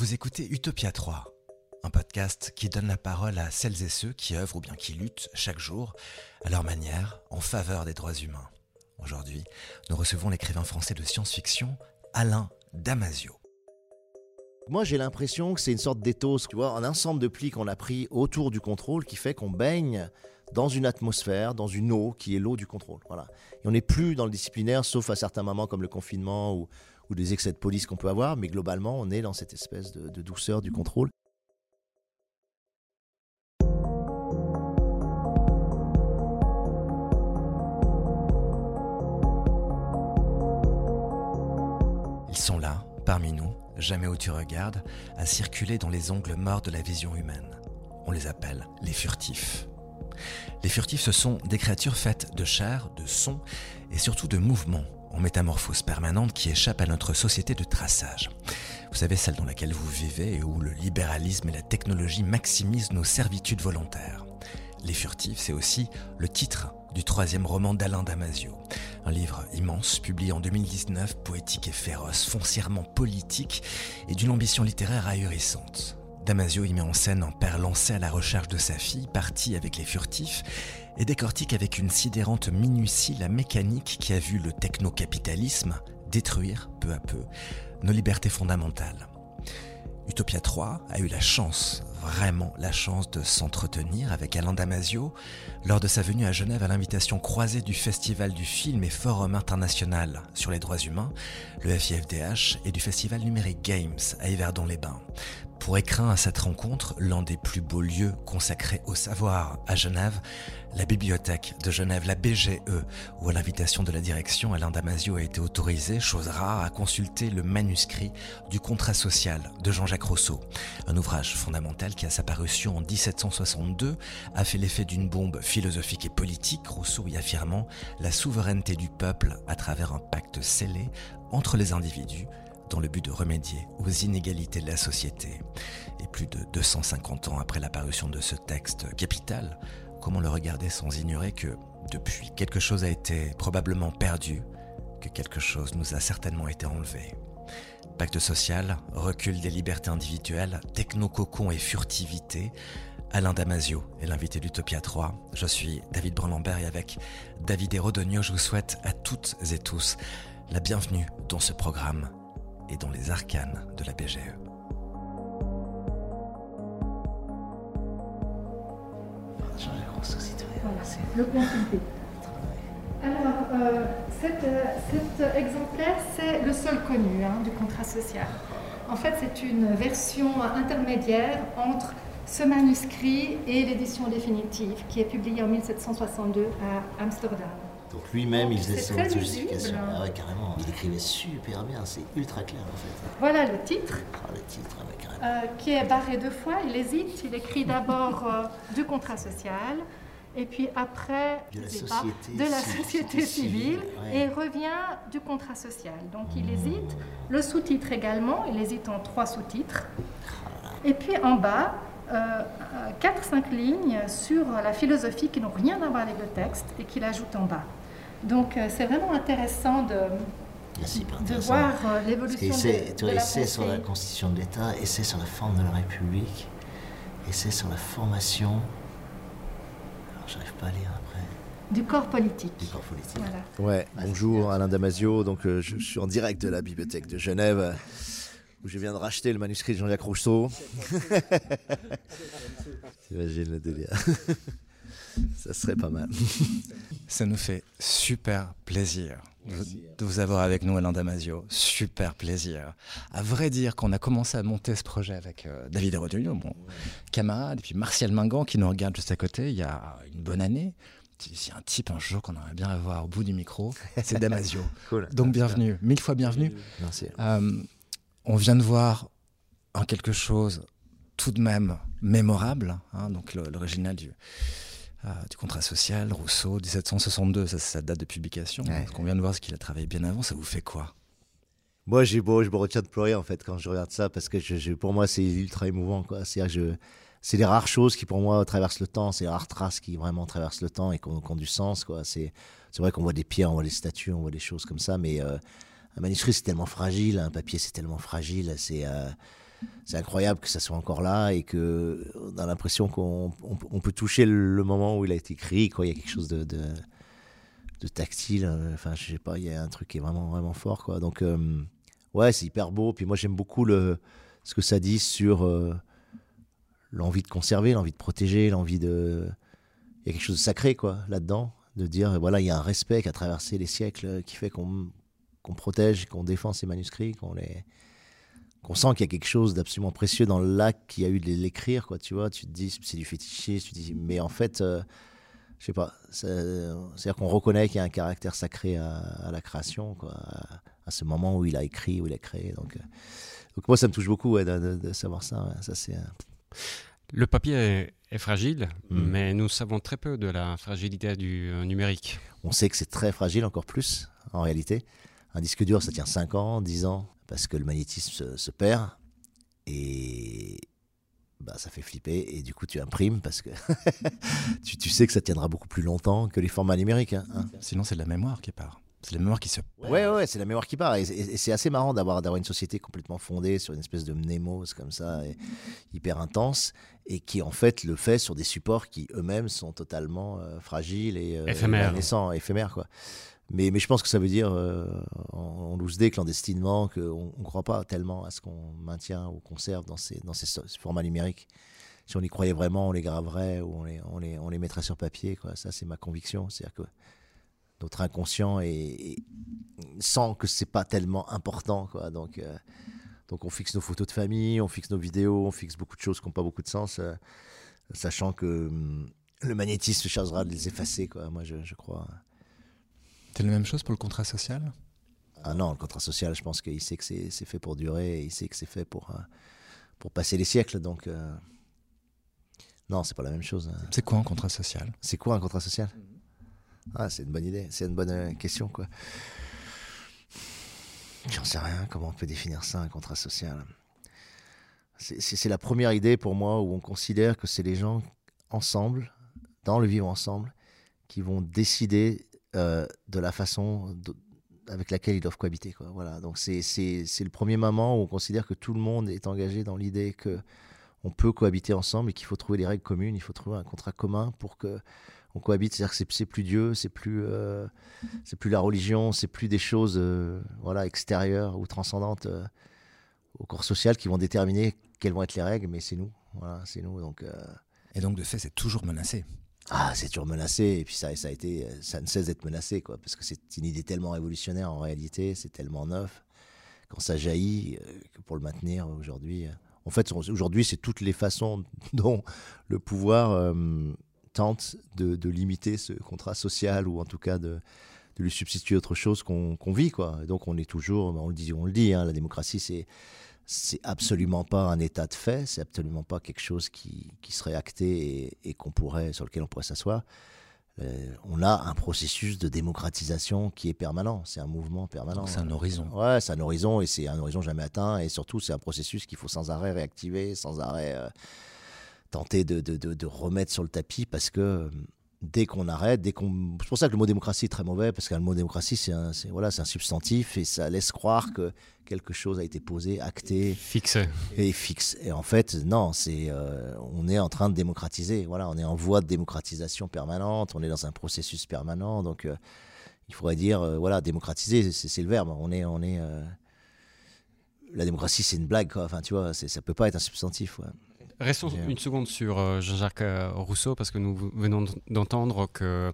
Vous écoutez Utopia 3, un podcast qui donne la parole à celles et ceux qui œuvrent ou bien qui luttent chaque jour, à leur manière, en faveur des droits humains. Aujourd'hui, nous recevons l'écrivain français de science-fiction, Alain Damasio. Moi, j'ai l'impression que c'est une sorte d'éthos, tu vois, un ensemble de plis qu'on a pris autour du contrôle qui fait qu'on baigne dans une atmosphère, dans une eau qui est l'eau du contrôle. Voilà. Et on n'est plus dans le disciplinaire, sauf à certains moments comme le confinement ou, ou des excès de police qu'on peut avoir, mais globalement, on est dans cette espèce de, douceur du contrôle. Ils sont là, parmi nous, jamais où tu regardes, à circuler dans les ongles morts de la vision humaine. On les appelle les furtifs. Les furtifs, ce sont des créatures faites de chair, de son et surtout de mouvements en métamorphose permanente qui échappent à notre société de traçage. Vous savez, celle dans laquelle vous vivez et où le libéralisme et la technologie maximisent nos servitudes volontaires. Les furtifs, c'est aussi le titre du troisième roman d'Alain Damasio. Un livre immense, publié en 2019, poétique et féroce, foncièrement politique et d'une ambition littéraire ahurissante. Damasio y met en scène un père lancé à la recherche de sa fille, parti avec les furtifs, et décortique avec une sidérante minutie la mécanique qui a vu le technocapitalisme détruire peu à peu nos libertés fondamentales. Utopia 3 a eu la chance, vraiment la chance de s'entretenir avec Alain Damasio lors de sa venue à Genève à l'invitation croisée du Festival du film et Forum international sur les droits humains, le FIFDH, et du Festival Numérique Games à Yverdon-les-Bains. Pour écrin à cette rencontre, l'un des plus beaux lieux consacrés au savoir à Genève, la bibliothèque de Genève, la BGE, où à l'invitation de la direction, Alain Damasio a été autorisé, chose rare, à consulter le manuscrit du contrat social de Jean-Jacques Rousseau. Un ouvrage fondamental qui, à sa parution en 1762, a fait l'effet d'une bombe philosophique et politique, Rousseau y affirmant la souveraineté du peuple à travers un pacte scellé entre les individus dans le but de remédier aux inégalités de la société. Et plus de 250 ans après l'apparition de ce texte capital, comment le regarder sans ignorer que depuis quelque chose a été probablement perdu, que quelque chose nous a certainement été enlevé. Pacte social, recul des libertés individuelles, technococon et furtivité, Alain Damasio est l'invité d'Utopia 3. Je suis David Brun-Lambert et avec David Hérodonio, je vous souhaite à toutes et tous la bienvenue dans ce programme et dans les arcanes de la BGE. Le consulter. Alors, euh, cet, euh, cet exemplaire, c'est le seul connu hein, du contrat social. En fait, c'est une version intermédiaire entre ce manuscrit et l'édition définitive qui est publiée en 1762 à Amsterdam. Donc lui-même, il faisait C'est son très justification. visible. Ah ouais, carrément. Il écrivait super bien, c'est ultra clair en fait. Voilà le titre, Ah, le titre, ah ouais, carrément. euh, qui est barré deux fois. Il hésite. Il écrit d'abord euh, du contrat social, et puis après, De la société de la civile, société civile, ouais. et revient du contrat social. Donc il hésite. Le sous-titre également. Il hésite en trois sous-titres. Et puis en bas, euh, 4-5 lignes sur la philosophie qui n'ont rien à voir avec le texte et qu'il ajoute en bas. Donc euh, c'est vraiment intéressant de, de voir euh, l'évolution de, tu de la essai sur la constitution de l'État, essai sur la forme de la République, essai sur la formation. J'arrive pas à lire après. du corps politique. Du corps politique. Voilà. Ouais, bonjour Alain Damasio. Donc, euh, je, je suis en direct de la bibliothèque de Genève, où je viens de racheter le manuscrit de Jean-Jacques Rousseau. T'imagines le délire. Ça serait pas mal. Ça nous fait super plaisir de- de vous avoir avec nous, Alain Damasio. Super plaisir. À vrai dire, qu'on a commencé à monter ce projet avec euh, David Hérodonio, mon camarade, et puis Martial Mingan qui nous regarde juste à côté il y a une bonne année. A un type un jour qu'on aimerait bien avoir au bout du micro, c'est Damasio. Cool. Donc bienvenue, mille fois bienvenue. Merci. Euh, on vient de voir un quelque chose tout de même mémorable, hein, donc l'original du, du contrat social, Rousseau, 1762, ça, ça date de publication. Ouais. Donc on vient de voir ce qu'il a travaillé bien avant, ça vous fait quoi? Moi, j'ai beau, je me retiens de pleurer en fait quand je regarde ça parce que je, je- pour moi, c'est ultra émouvant. quoi. Je- c'est les rares choses qui, pour moi, traversent le temps. C'est les rares traces qui vraiment traversent le temps et qui ont, qui ont du sens. quoi. C'est c'est vrai qu'on voit des pierres, on voit des statues, on voit des choses comme ça, mais euh, un manuscrit, c'est tellement fragile. Un papier, c'est tellement fragile. C'est euh, c'est incroyable que ça soit encore là et que on a l'impression qu'on on, peut toucher le moment où il a été écrit. Quoi. Il y a quelque chose de, tactile. Euh, enfin, je sais pas, il y a un truc qui est vraiment, vraiment fort. Quoi. Donc, euh, ouais, c'est hyper beau. Puis moi, j'aime beaucoup le, ce que ça dit sur euh, l'envie de conserver, l'envie de protéger, l'envie de. Il y a quelque chose de sacré quoi, là-dedans. De dire, voilà, il y a un respect qui a traversé les siècles qui fait qu'on qu'on protège, qu'on défend ces manuscrits, qu'on les qu'on sent qu'il y a quelque chose d'absolument précieux dans l'acte qui a eu de l'écrire, quoi, tu vois, tu te dis, c'est du fétichisme, tu te dis, mais en fait, euh, je sais pas, c'est-à-dire qu'on reconnaît qu'il y a un caractère sacré à, la création, quoi, à, ce moment où il a écrit, où il a créé, donc, euh, donc moi, ça me touche beaucoup de, savoir ça, ça c'est... Le papier est, fragile, hmm. mais nous savons très peu de la fragilité du euh, numérique. On sait que c'est très fragile, encore plus, en réalité. Un disque dur, ça tient 5 ans, 10 ans, parce que le magnétisme se, perd et bah, ça fait flipper et du coup tu imprimes parce que tu, sais que ça tiendra beaucoup plus longtemps que les formats numériques. Hein, hein. Sinon c'est la mémoire qui part. C'est la mémoire qui se. Ouais, ouais, c'est la mémoire qui part. Et, c'est assez marrant d'avoir d'avoir une société complètement fondée sur une espèce de mnémos comme ça, hyper intense, et qui en fait le fait sur des supports qui eux-mêmes sont totalement euh, fragiles et euh, éphémères. éphémères quoi. Mais, je pense que ça veut dire, euh, en, day, clandestinement, qu'on ne croit pas tellement à ce qu'on maintient ou conserve dans ces, formats numériques. Si on y croyait vraiment, on les graverait ou on les, mettrait sur papier. Ça, c'est ma conviction. C'est-à-dire que notre inconscient sent que c'est pas tellement important. Euh, donc on fixe nos photos de famille, on fixe nos vidéos, on fixe beaucoup de choses qui n'ont pas beaucoup de sens, euh, sachant que hum, le magnétisme chargera de les effacer. Moi, je crois. C'est la même chose pour le contrat social? Ah non, le contrat social, je pense qu'il sait que c'est fait pour durer, il sait que c'est fait pour, euh, pour passer les siècles. Donc, euh... non, c'est pas la même chose. Hein. C'est quoi un contrat social? C'est quoi un contrat social? Ah, c'est une bonne idée, c'est une bonne euh, question, quoi. J'en sais rien, comment on peut définir ça, un contrat social? C'est la première idée pour moi où on considère que c'est les gens ensemble, dans le vivre ensemble, qui vont décider euh, de la façon avec laquelle ils doivent cohabiter. Quoi. Voilà. Donc c'est, le premier moment où on considère que tout le monde est engagé dans l'idée que on peut cohabiter ensemble et qu'il faut trouver des règles communes, il faut trouver un contrat commun pour que on cohabite. C'est-à-dire que c'est, plus Dieu, c'est plus, euh, c'est plus la religion, c'est plus des choses euh, voilà, extérieures ou transcendantes au corps social qui vont déterminer quelles vont être les règles, mais c'est nous. Voilà, c'est nous. Donc, Et donc de fait, c'est toujours menacé ah, c'est toujours menacé. Et puis ça, ça, a été, ça ne cesse d'être menacé, quoi, parce que c'est une idée tellement révolutionnaire en réalité, c'est tellement neuf. Quand ça jaillit, euh, que pour le maintenir aujourd'hui. Euh, en fait, aujourd'hui, c'est toutes les façons dont le pouvoir euh, tente de, limiter ce contrat social ou en tout cas de, de lui substituer autre chose qu'on vit, quoi. donc on est toujours, on le dit, on le dit, hein, la démocratie, c'est c'est absolument pas un état de fait, c'est absolument pas quelque chose qui, qui serait acté et, qu'on pourrait, sur lequel on pourrait s'asseoir. Euh, on a un processus de démocratisation qui est permanent, c'est un mouvement permanent. C'est un horizon. Ouais, c'est un horizon et c'est un horizon jamais atteint et surtout c'est un processus qu'il faut sans arrêt réactiver, sans arrêt euh, tenter de, de, de, remettre sur le tapis parce que dès qu'on arrête, dès qu'on. C'est pour ça que le mot démocratie est très mauvais, parce que le mot démocratie, c'est un, voilà, un substantif et ça laisse croire que quelque chose a été posé, acté. Fixé. Et fixe. Et en fait, non, c'est, euh, on est en train de démocratiser. Voilà, on est en voie de démocratisation permanente, on est dans un processus permanent. Donc, euh, il faudrait dire, euh, voilà, démocratiser, c'est, le verbe. On est. On est la démocratie, c'est une blague, quoi. Enfin, tu vois, ça peut pas être un substantif. Ouais. Restons une seconde sur euh, Jean-Jacques euh, Rousseau, parce que nous venons d'entendre que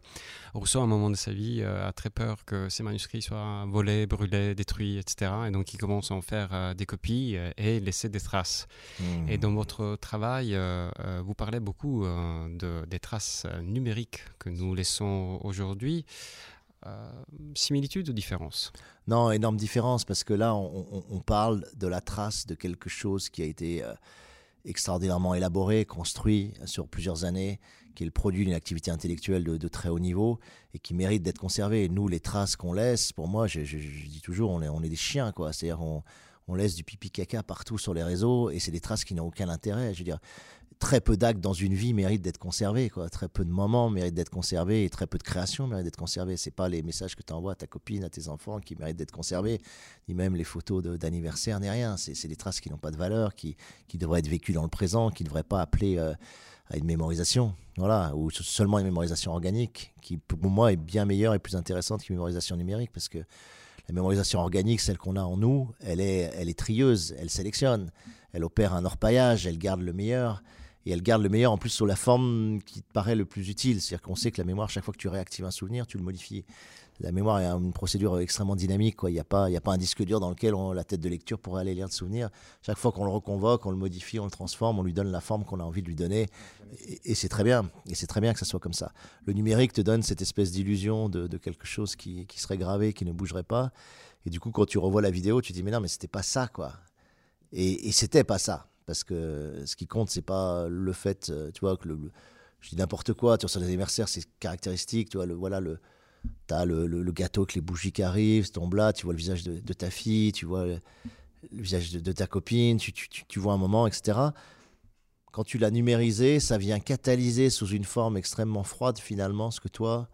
Rousseau, à un moment de sa vie, euh, a très peur que ses manuscrits soient volés, brûlés, détruits, etc. Et donc, il commence à en faire des copies et laisser des traces. Hmm. Et dans votre travail, vous parlez beaucoup de, des traces numériques que nous laissons aujourd'hui. similitude ou différence Non, énorme différence, parce que là, on, on, parle de la trace de quelque chose qui a été extraordinairement élaboré, construit sur plusieurs années, qui est le produit d'une activité intellectuelle de, très haut niveau et qui mérite d'être conservé. nous, les traces qu'on laisse, pour moi, je, dis toujours, on est, on est des chiens, quoi. C'est-à-dire, on, on laisse du pipi caca partout sur les réseaux et c'est des traces qui n'ont aucun intérêt. Je veux dire, très peu d'actes dans une vie méritent d'être conservés. Quoi. Très peu de moments méritent d'être conservés et très peu de créations méritent d'être conservées. C'est pas les messages que tu envoies à ta copine, à tes enfants qui méritent d'être conservés, ni même les photos d'anniversaire, ni rien. C'est des traces qui n'ont pas de valeur, qui, qui devraient être vécues dans le présent, qui ne devraient pas appeler euh, à une mémorisation. Voilà, ou seulement une mémorisation organique, qui pour moi est bien meilleure et plus intéressante qu'une mémorisation numérique, parce que la mémorisation organique, celle qu'on a en nous, elle est, elle est trieuse, elle sélectionne, elle opère un orpaillage, elle garde le meilleur et elle garde le meilleur en plus sous la forme qui te paraît le plus utile. C'est-à-dire qu'on sait que la mémoire, chaque fois que tu réactives un souvenir, tu le modifies. La mémoire est une procédure extrêmement dynamique. Il n'y a, pas, un disque dur dans lequel la tête de lecture pourrait aller lire de souvenirs. Chaque fois qu'on le reconvoque, on le modifie, on le transforme, on lui donne la forme qu'on a envie de lui donner. Et, c'est très bien. Et c'est très bien que ça soit comme ça. Le numérique te donne cette espèce d'illusion de, quelque chose qui, qui, serait gravé, qui ne bougerait pas. Et du coup, quand tu revois la vidéo, tu te dis, mais non, mais c'était pas ça, quoi. Et, et c'était pas ça parce que ce qui compte, c'est pas le fait, euh, tu vois, que le, je dis n'importe quoi, tu vois, sur les anniversaires, c'est caractéristique, tu vois, le, voilà, le, t'as le, le, gâteau avec les bougies qui arrivent, tombe là, tu vois le visage de, ta fille, tu vois le, visage de, ta copine, tu, tu, tu, vois un moment, etc. Quand tu l'as numérisé, ça vient catalyser sous une forme extrêmement froide, finalement, ce que toi,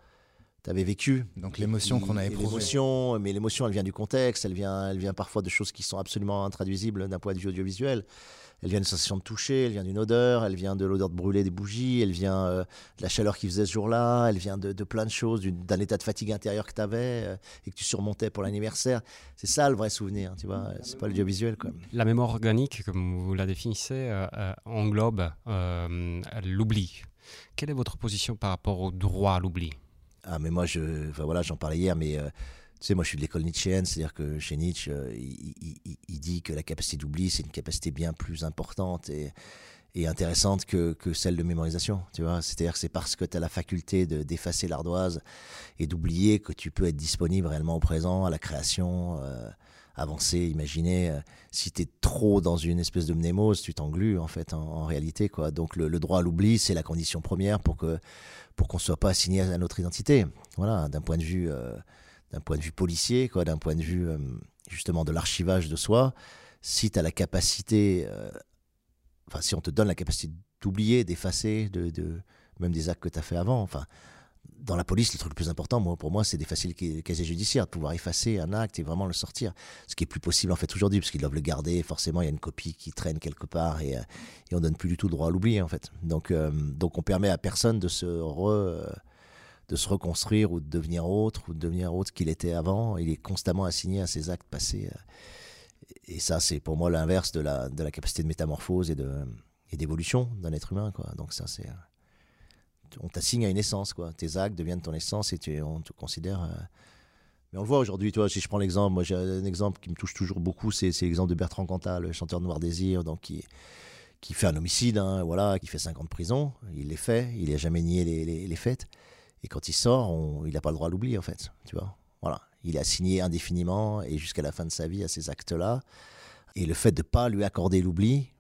tu avais vécu. Donc l'émotion qu'on a éprouvée. L'émotion, mais l'émotion, elle vient du contexte, elle vient, elle vient parfois de choses qui sont absolument intraduisibles d'un point de vue audiovisuel. Elle vient d'une sensation de toucher, elle vient d'une odeur, elle vient de l'odeur de brûler des bougies, elle vient euh, de la chaleur qui faisait ce jour-là, elle vient de, plein de choses, d'un état de fatigue intérieure que tu avais euh, et que tu surmontais pour l'anniversaire. C'est ça le vrai souvenir, tu vois, c'est pas l'audiovisuel. La mémoire organique, comme vous la définissez, euh, englobe l'oubli. Quelle est votre position par rapport au droit à l'oubli? Ah, mais moi, je, voilà, j'en parlais hier, mais tu sais, moi je suis de l'école nietzschéenne, c'est-à-dire que chez Nietzsche, euh, il, dit que la capacité d'oubli, c'est une capacité bien plus importante et, et intéressante que, que, celle de mémorisation. Tu vois, c'est-à-dire que c'est parce que tu as la faculté d'effacer l'ardoise et d'oublier que tu peux être disponible réellement au présent, à la création, euh, avancer, imaginer. Euh, si tu es trop dans une espèce de mnémose, tu t'englues en fait, en, réalité. Quoi. Donc le, droit à l'oubli, c'est la condition première pour que pour qu'on soit pas assigné à notre identité. Voilà, d'un point de vue d'un point de vue policier, quoi, d'un point de vue euh, justement de l'archivage de soi, si tu la capacité, euh, si on te donne la capacité d'oublier, d'effacer, de, de, même des actes que tu as fait avant, enfin dans la police, le truc le plus important, moi, pour moi, c'est d'effacer le casier judiciaire, de pouvoir effacer un acte et vraiment le sortir. Ce qui est plus possible en fait aujourd'hui, parce qu'ils doivent le garder. Forcément, il y a une copie qui traîne quelque part et, euh, et on donne plus du tout le droit à l'oublier en fait. Donc, donc on permet à personne de se re, de se reconstruire ou de devenir autre ou de devenir autre qu'il était avant. Il est constamment assigné à ses actes passés. Euh, et ça, c'est pour moi l'inverse de la, de la capacité de métamorphose et, et d'évolution d'un être humain. Quoi. Donc ça, c'est... On t'assigne à une essence. Quoi. Tes actes deviennent ton essence et on te considère... Euh, mais on le voit aujourd'hui, toi, si je prends l'exemple, moi j'ai un exemple qui me touche toujours beaucoup, c'est, l'exemple de Bertrand Cantat, le chanteur de Noir Désir, donc qui, qui fait un homicide, hein, voilà, qui fait 5 ans de prison. Il les fait, il n'a jamais nié les, les, faits. Et quand il sort, il n'a pas le droit à l'oubli, en fait. Tu vois Voilà. Il est assigné indéfiniment et jusqu'à la fin de sa vie à ces actes-là. Et le fait de ne pas lui accorder l'oubli,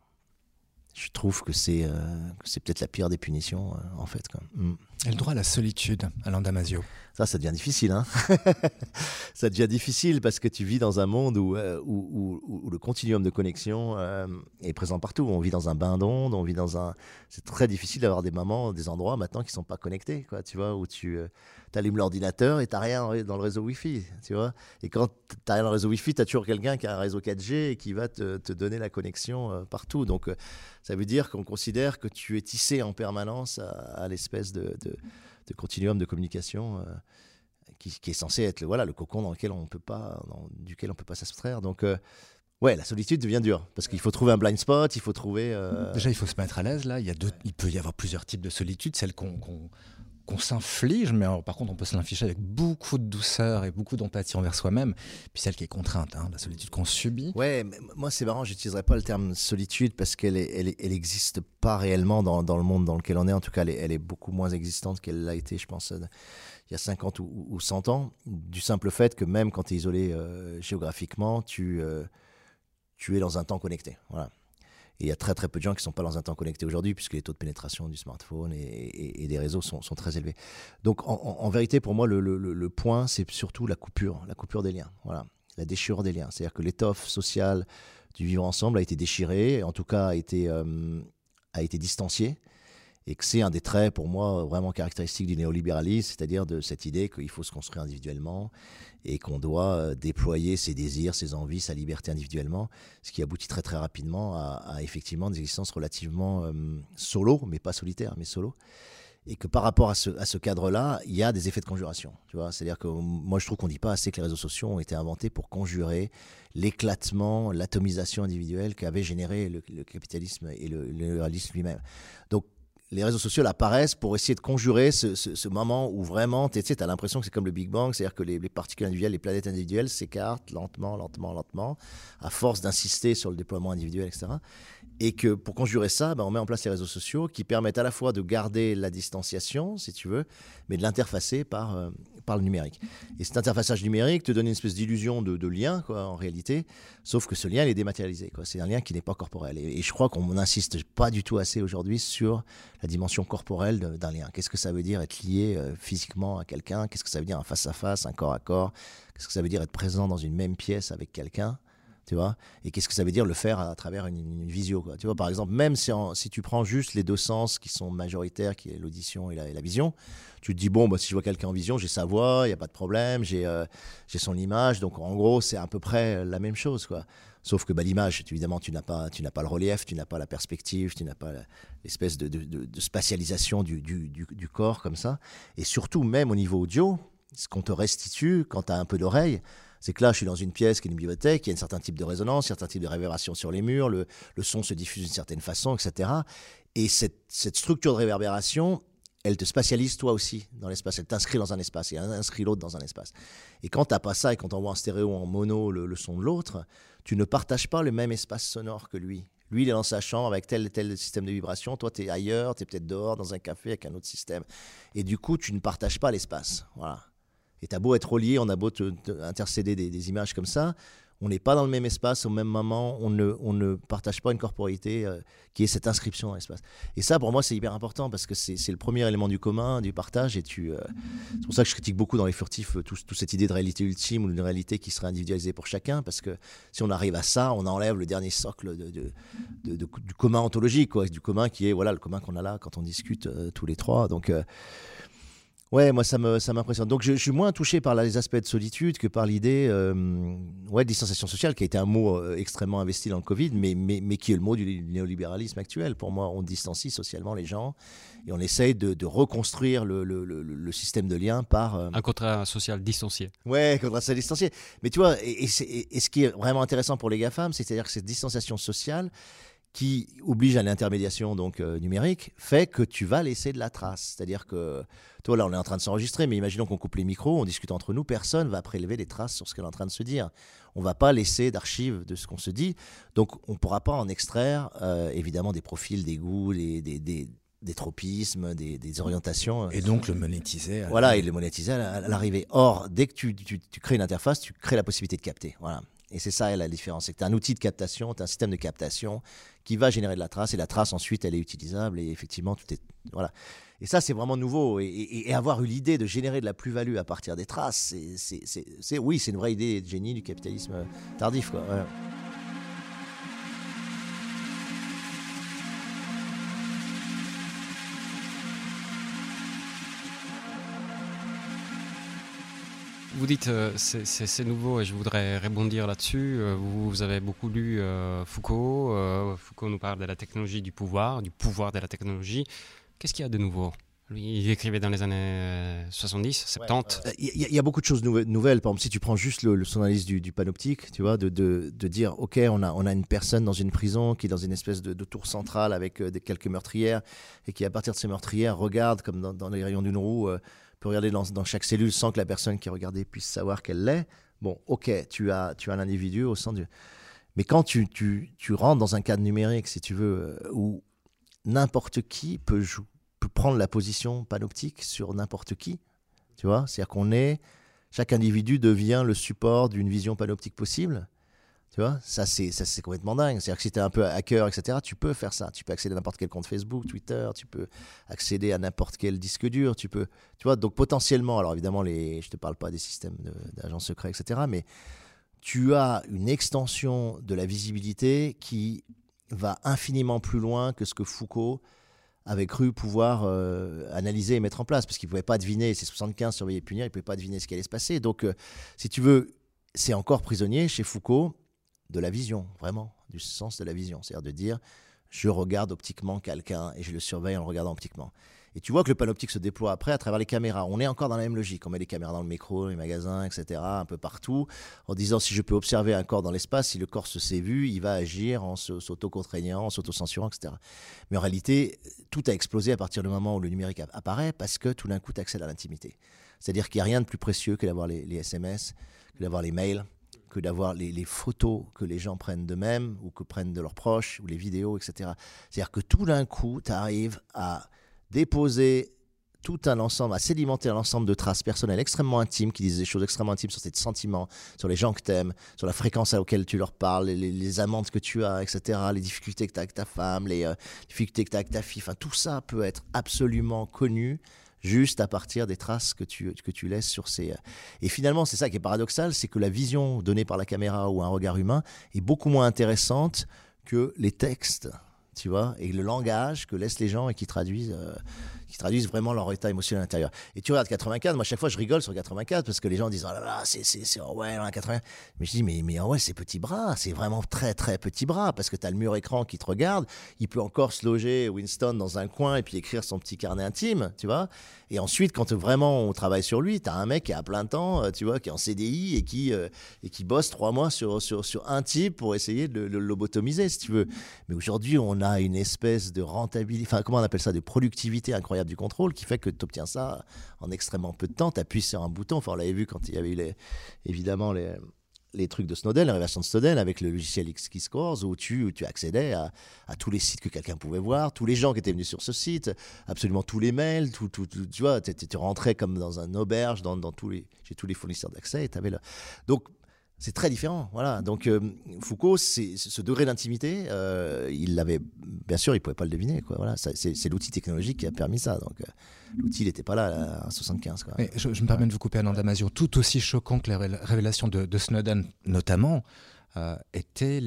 je trouve que c'est euh, peut-être la pire des punitions, euh, en fait. Mm. Et le droit à la solitude, Alain Damasio Ça, ça devient difficile. Hein ça devient difficile parce que tu vis dans un monde où, euh, où, le continuum de connexion est présent partout. On vit dans un bain d'ondes, on vit dans un... C'est très difficile d'avoir des moments, des endroits maintenant qui ne sont pas connectés, quoi, tu vois, où tu tu allumes l'ordinateur et tu n'as rien dans le réseau Wi-Fi, tu vois. Et quand tu n'as rien dans le réseau Wi-Fi, tu as toujours quelqu'un qui a un réseau 4G et qui va te, donner la connexion euh, partout. Donc, euh, ça veut dire qu'on considère que tu es tissé en permanence à, l'espèce de, de, continuum de communication euh, qui, est censé être le, voilà, le cocon dans lequel on peut pas, duquel on ne peut pas s'abstraire. Donc, Ouais, la solitude devient dure parce qu'il faut trouver un blind spot, il faut trouver. Déjà, il faut se mettre à l'aise là. Il, y a deux, il peut y avoir plusieurs types de solitude, celle qu'on qu'on s'inflige, mais par contre on peut se l'infliger avec beaucoup de douceur et beaucoup d'empathie envers soi-même, puis celle qui est contrainte, hein, la solitude qu'on subit. Ouais, mais moi c'est marrant, j'utiliserai pas le terme solitude parce qu'elle elle, pas réellement dans, dans, le monde dans lequel on est, en tout cas elle est, elle est beaucoup moins existante qu'elle l'a été, je pense, euh, il y a 50 ou, ou, 100 ans, du simple fait que même quand tu es isolé euh, géographiquement, tu, euh, tu es dans un temps connecté. Voilà il y a très très peu de gens qui ne sont pas dans un temps connecté aujourd'hui, puisque les taux de pénétration du smartphone et, des réseaux sont, très élevés. Donc en, vérité, pour moi, le, point, c'est surtout la coupure, la coupure des liens. Voilà. la déchirure des liens. C'est-à-dire que l'étoffe sociale du vivre ensemble a été déchirée, en tout cas a été, euh, a été distanciée, et que c'est un des traits pour moi vraiment caractéristiques du néolibéralisme, c'est-à-dire de cette idée qu'il faut se construire individuellement et qu'on doit euh, déployer ses désirs, ses envies, sa liberté individuellement, ce qui aboutit très très rapidement à, effectivement des existences relativement euh, solo, mais pas solitaires, mais solo et que par rapport à ce, cadre-là, il y a des effets de conjuration. C'est-à-dire que moi je trouve qu'on ne dit pas assez que les réseaux sociaux ont été inventés pour conjurer l'éclatement, l'atomisation individuelle qu'avait généré le, capitalisme et le, le lui-même. Donc les réseaux sociaux apparaissent pour essayer de conjurer ce, moment où vraiment, tu sais, as l'impression que c'est comme le Big Bang, c'est-à-dire que les, particules individuelles, les planètes individuelles s'écartent lentement, lentement, lentement, à force d'insister sur le déploiement individuel, etc. Et que pour conjurer ça, ben, on met en place les réseaux sociaux qui permettent à la fois de garder la distanciation, si tu veux, mais de l'interfacer par, euh, par le numérique. Et cet interfaçage numérique te donne une espèce d'illusion de, lien, quoi, en réalité, sauf que ce lien, il est dématérialisé. C'est un lien qui n'est pas corporel. Et, je crois qu'on n'insiste pas du tout assez aujourd'hui sur la dimension corporelle d'un lien. Qu'est-ce que ça veut dire être lié euh, physiquement à quelqu'un? Qu'est-ce que ça veut dire un face-à-face, un corps à corps? Qu'est-ce que ça veut dire être présent dans une même pièce avec quelqu'un? Et qu'est-ce que ça veut dire le faire à, travers une, visio. Tu vois, par exemple, même si, si, tu prends juste les deux sens qui sont majoritaires, qui est l'audition et la, vision, tu te dis, bon, bah, si je vois quelqu'un en vision, j'ai sa voix, il n'y a pas de problème, j'ai euh, j'ai son image, donc en gros, c'est à peu près la même chose. quoi. Sauf que bah, l'image, évidemment, tu n'as pas, pas le relief, tu n'as pas la perspective, tu n'as pas l'espèce de, spatialisation du, du, du, corps comme ça. Et surtout, même au niveau audio, ce qu'on te restitue quand tu as un peu d'oreille, c'est que là, je suis dans une pièce qui est une bibliothèque, il y a un certain type de résonance, un certain type de réverbération sur les murs, le, son se diffuse d'une certaine façon, etc. Et cette, structure de réverbération, elle te spatialise toi aussi dans l'espace, elle t'inscrit dans un espace et inscrit l'autre dans un espace. Et quand tu n'as pas ça et quand on voit en stéréo, en mono, le, son de l'autre, tu ne partages pas le même espace sonore que lui. Lui, il est dans sa chambre avec tel tel système de vibration. Toi, tu es ailleurs, tu es peut-être dehors dans un café avec un autre système. Et du coup, tu ne partages pas l'espace. Voilà. Et tu as beau être relié, on a beau te, intercéder des, images comme ça, on n'est pas dans le même espace au même moment, on ne, partage pas une corporité euh, qui est cette inscription dans l'espace. Et ça, pour moi, c'est hyper important parce que c'est le premier élément du commun, du partage. Et euh, c'est pour ça que je critique beaucoup dans les furtifs euh, toute cette idée de réalité ultime ou d'une réalité qui serait individualisée pour chacun. Parce que si on arrive à ça, on enlève le dernier socle du commun ontologique, du commun qui est voilà, le commun qu'on a là quand on discute tous les trois. Donc, Ouais, moi ça me ça m'impressionne. Donc je, suis moins touché par les aspects de solitude que par l'idée euh, ouais, de distanciation sociale, qui a été un mot euh, extrêmement investi dans le Covid, mais, mais, mais qui est le mot du néolibéralisme actuel. Pour moi, on distancie socialement les gens et on essaye de, de reconstruire le, le, le, système de lien par... Euh, un contrat social distancié. Ouais, contrat social distancié. Mais tu vois, et, et, et ce qui est vraiment intéressant pour les GAFAM, c'est-à-dire que cette distanciation sociale, qui oblige à l'intermédiation donc euh, numérique fait que tu vas laisser de la trace. C'est-à-dire que toi là on est en train de s'enregistrer, mais imaginons qu'on coupe les micros, on discute entre nous, personne va prélever des traces sur ce qu'elle est en train de se dire. On va pas laisser d'archives de ce qu'on se dit, donc on pourra pas en extraire euh, évidemment des profils, des goûts, des, des, des tropismes, des, orientations. Et donc le monétiser. Voilà, et le monétiser à l'arrivée. Or, dès que tu, tu, tu, crées une interface, tu crées la possibilité de capter. Voilà. Et c'est ça la différence, c'est que tu as un outil de captation, tu as un système de captation qui va générer de la trace, et la trace ensuite elle est utilisable, et effectivement tout est... Voilà. Et ça c'est vraiment nouveau, et, avoir eu l'idée de générer de la plus-value à partir des traces, c'est, oui c'est une vraie idée de génie du capitalisme tardif. Quoi. Vous dites euh, c'est nouveau et je voudrais rebondir là-dessus. Euh, vous, avez beaucoup lu euh, Foucault. Foucault nous parle de la technologie du pouvoir, du pouvoir de la technologie. Qu'est-ce qu'il y a de nouveau? Il écrivait dans les années 70, 70. Il y, a beaucoup de choses nouvelles. Par exemple, si tu prends juste le, son analyse du, panoptique, tu vois, de, de, dire, OK, on a, on a une personne dans une prison qui est dans une espèce de, tour centrale avec des, quelques meurtrières et qui, à partir de ces meurtrières, regarde comme dans, dans les rayons d'une roue peut regarder dans, chaque cellule sans que la personne qui est puisse savoir qu'elle l'est. Bon, ok, tu as, tu as un individu au sein du. Mais quand tu, tu, tu, rentres dans un cadre numérique, si tu veux, euh, où n'importe qui peut, peut prendre la position panoptique sur n'importe qui, tu vois, c'est-à-dire qu'on est. Chaque individu devient le support d'une vision panoptique possible. Tu vois, ça c'est, ça c'est complètement dingue. C'est-à-dire que si tu es un peu hacker, etc., tu peux faire ça. Tu peux accéder à n'importe quel compte Facebook, Twitter, tu peux accéder à n'importe quel disque dur, tu peux, tu vois, donc potentiellement, alors évidemment, les, je te parle pas des systèmes d'agents secrets, etc., mais tu as une extension de la visibilité qui va infiniment plus loin que ce que Foucault avait cru pouvoir euh, analyser et mettre en place, parce qu'il ne pouvait pas deviner, c'est 75 surveiller et punir, il ne pouvait pas deviner ce qui allait se passer. Donc, euh, si tu veux, c'est encore prisonnier chez Foucault de la vision, vraiment, du sens de la vision. C'est-à-dire de dire, je regarde optiquement quelqu'un et je le surveille en le regardant optiquement. Et tu vois que le panoptique se déploie après à travers les caméras. On est encore dans la même logique. On met les caméras dans le métro, les magasins, etc., un peu partout, en disant si je peux observer un corps dans l'espace, si le corps se s'est vu, il va agir en s'auto-contraignant, en s'auto-censurant, etc. Mais en réalité, tout a explosé à partir du moment où le numérique apparaît parce que tout d'un coup, tu accèdes à l'intimité. C'est-à-dire qu'il n'y a rien de plus précieux que d'avoir les, SMS, que d'avoir les mails, que d'avoir les, photos que les gens prennent d'eux-mêmes ou que prennent de leurs proches, ou les vidéos, etc. C'est-à-dire que tout d'un coup, tu arrives à déposer tout un ensemble, à sédimenter un ensemble de traces personnelles extrêmement intimes, qui disent des choses extrêmement intimes sur tes sentiments, sur les gens que tu aimes, sur la fréquence à laquelle tu leur parles, les, les, que tu as, etc., les difficultés que tu as avec ta femme, les euh, difficultés que tu as avec ta fille. Enfin, tout ça peut être absolument connu juste à partir des traces que tu, que tu laisses sur ces... Euh, et finalement, c'est ça qui est paradoxal, c'est que la vision donnée par la caméra ou un regard humain est beaucoup moins intéressante que les textes tu vois, et le langage que laissent les gens et qui traduisent, euh, qui traduisent vraiment leur état émotionnel intérieur. Et tu regardes 84, moi, chaque fois, je rigole sur 84 parce que les gens disent, oh là là, c'est, Orwell, 80. Mais je dis, mais, mais ouais, c'est petit bras, c'est vraiment très, très petit bras parce que tu as le mur écran qui te regarde. Il peut encore se loger, Winston, dans un coin et puis écrire son petit carnet intime, tu vois. Et ensuite, quand vraiment on travaille sur lui, tu as un mec qui est à plein temps, euh, tu vois, qui est en CDI et qui, euh, et qui bosse trois mois sur, sur, sur un type pour essayer de le lobotomiser, si tu veux. Mais aujourd'hui, on a une espèce de rentabilité, enfin, comment on appelle ça, de productivité incroyable du contrôle qui fait que tu obtiens ça en extrêmement peu de temps. Tu appuies sur un bouton. Enfin, on l'avait vu quand il y avait eu les, évidemment les, les trucs de Snowden, la révélation de Snowden avec le logiciel X-Scores où tu, où tu accédais à, tous les sites que quelqu'un pouvait voir, tous les gens qui étaient venus sur ce site, absolument tous les mails, tout, tout, tu vois, tu rentrais comme dans un auberge, dans, dans tous les, j'ai tous les fournisseurs d'accès et tu avais là. Donc, c'est très différent. Voilà. Donc euh, Foucault, c'est ce degré d'intimité, euh, il l'avait, bien sûr, il pouvait pas le deviner. Quoi. Voilà, c'est l'outil technologique qui a permis ça. Donc euh, l'outil n'était pas là en 75. Quoi. je, me permets de vous couper, Anand Damasio. Tout aussi choquant que les révélations de, de Snowden, notamment, était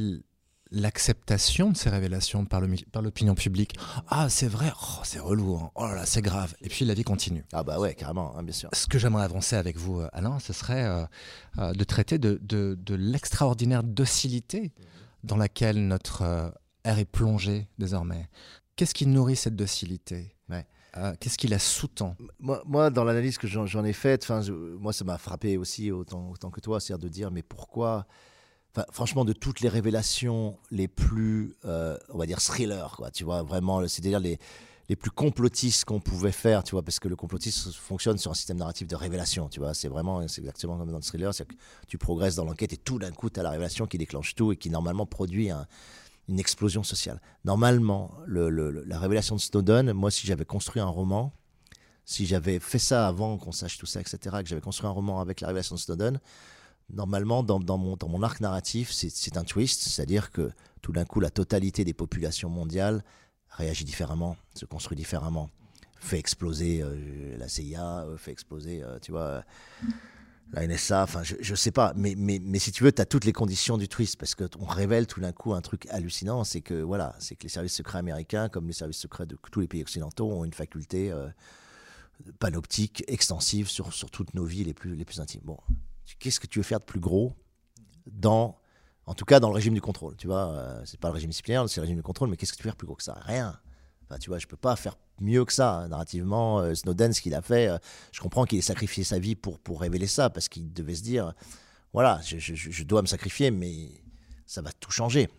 l'acceptation de ces révélations par l'opinion par publique. Ah, c'est vrai, oh, c'est relou, hein. oh là là, c'est grave. Et puis la vie continue. Ah bah ouais, carrément, hein, bien sûr. Ce que j'aimerais avancer avec vous, euh, Alain, ce serait euh, euh, de traiter de, de, de l'extraordinaire docilité dans laquelle notre ère est plongée désormais. Qu'est-ce qui nourrit cette docilité? Ouais. Qu'est-ce qui la sous-tend? Moi, moi, dans l'analyse que j'en ai faite, moi, ça m'a frappé aussi autant, autant que toi, c'est-à-dire de dire, mais pourquoi franchement, de toutes les révélations les plus, euh, on va dire, thriller, quoi, tu vois, vraiment, c'est-à-dire les, les plus complotistes qu'on pouvait faire, tu vois, parce que le complotisme fonctionne sur un système narratif de révélation, tu vois, c'est vraiment, c'est exactement comme dans le thriller, c'est que tu progresses dans l'enquête et tout d'un coup, tu as la révélation qui déclenche tout et qui normalement produit une explosion sociale. Normalement, le, la révélation de Snowden, moi, si j'avais construit un roman, si j'avais fait ça avant qu'on sache tout ça, etc., que j'avais construit un roman avec la révélation de Snowden, normalement, dans, mon, arc narratif, c'est un twist, c'est-à-dire que tout d'un coup, la totalité des populations mondiales réagit différemment, se construit différemment, fait exploser euh, la CIA, euh, fait exploser, euh, tu vois, la NSA, enfin, je, ne sais pas, mais, si tu veux, tu as toutes les conditions du twist, parce qu'on révèle tout d'un coup un truc hallucinant, c'est que, voilà, c'est que les services secrets américains, comme les services secrets de tous les pays occidentaux, ont une faculté panoptique extensive sur, sur toutes nos vies les plus, les plus intimes. Bon, qu'est-ce que tu veux faire de plus gros dans, en tout cas dans le régime du contrôle, tu vois, euh, c'est pas le régime disciplinaire, c'est le régime du contrôle, mais qu'est-ce que tu veux faire plus gros que ça? Rien. Enfin, tu vois, je peux pas faire mieux que ça. Hein. Narrativement, euh, Snowden, ce qu'il a fait, euh, je comprends qu'il ait sacrifié sa vie pour, pour révéler ça, parce qu'il devait se dire, voilà, je, je, dois me sacrifier, mais ça va tout changer.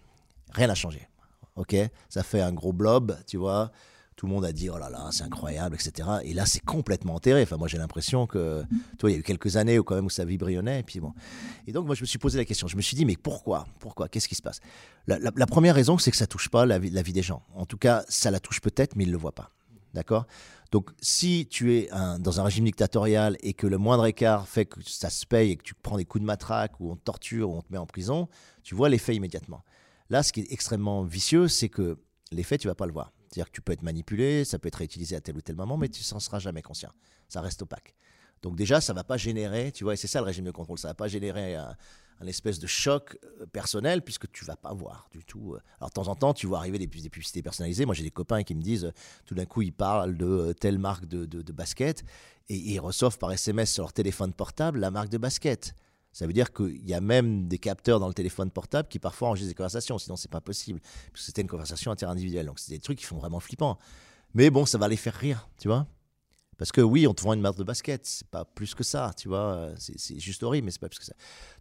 Rien n'a changé. Ok? Ça fait un gros blob, tu vois tout le monde a dit oh là là c'est incroyable etc et là c'est complètement enterré. Enfin moi j'ai l'impression que toi il y a eu quelques années où quand même où ça vibrionnait et puis bon. Et donc moi je me suis posé la question. Je me suis dit mais pourquoi? Pourquoi? Qu'est-ce qui se passe? La, première raison c'est que ça touche pas la vie, la vie des gens. En tout cas ça la touche peut-être mais ils le voient pas. D'accord? Donc si tu es dans un régime dictatorial et que le moindre écart fait que ça se paye et que tu prends des coups de matraque ou on te torture ou on te met en prison tu vois l'effet immédiatement. Là ce qui est extrêmement vicieux c'est que l'effet tu vas pas le voir c'est-à-dire que tu peux être manipulé, ça peut être réutilisé à tel ou tel moment, mais tu n'en seras jamais conscient. Ça reste opaque. Donc déjà, ça va pas générer, tu vois, et c'est ça le régime de contrôle, ça va pas générer un, espèce de choc euh, personnel puisque tu vas pas voir du tout. euh. Alors de temps en temps, tu vois arriver des, pub- des publicités personnalisées. Moi, j'ai des copains qui me disent, euh, tout d'un coup, ils parlent de telle marque de, de- de basket et ils reçoivent par SMS sur leur téléphone portable la marque de basket. Ça veut dire qu'il y a même des capteurs dans le téléphone portable qui parfois enregistrent des conversations, sinon c'est pas possible, parce que c'était une conversation interindividuelle. Donc c'est des trucs qui font vraiment flippant. Mais bon, ça va les faire rire, tu vois. Parce que oui, on te vend une marque de basket, c'est pas plus que ça, tu vois. C'est juste horrible, mais c'est pas plus que ça.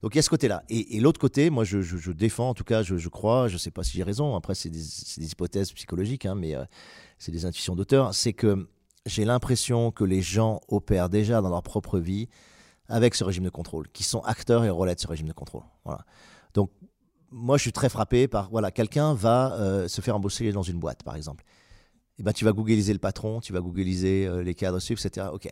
Donc il y a ce côté-là. Et, l'autre côté, moi je, défends, en tout cas, je, crois, je sais pas si j'ai raison, après c'est des, c'est des hypothèses psychologiques, hein, mais euh, c'est des intuitions d'auteur, c'est que j'ai l'impression que les gens opèrent déjà dans leur propre vie avec ce régime de contrôle, qui sont acteurs et relais de ce régime de contrôle. Voilà. Donc moi je suis très frappé par, voilà, quelqu'un va euh, se faire embaucher dans une boîte, par exemple. Eh ben, tu vas googliser le patron, tu vas googliser euh, les cadres suivants, etc. Ok.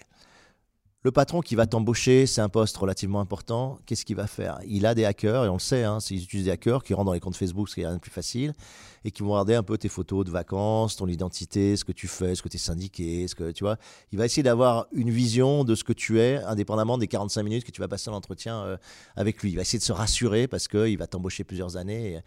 Le patron qui va t'embaucher, c'est un poste relativement important. Qu'est-ce qu'il va faire? Il a des hackers, et on le sait, hein, ils utilisent des hackers qui rentrent dans les comptes Facebook, ce qui est rien de plus facile, et qui vont regarder un peu tes photos de vacances, ton identité, ce que tu fais, ce que tu es syndiqué, ce que tu vois. Il va essayer d'avoir une vision de ce que tu es, indépendamment des 45 minutes que tu vas passer en entretien euh, avec lui. Il va essayer de se rassurer parce qu'il va t'embaucher plusieurs années.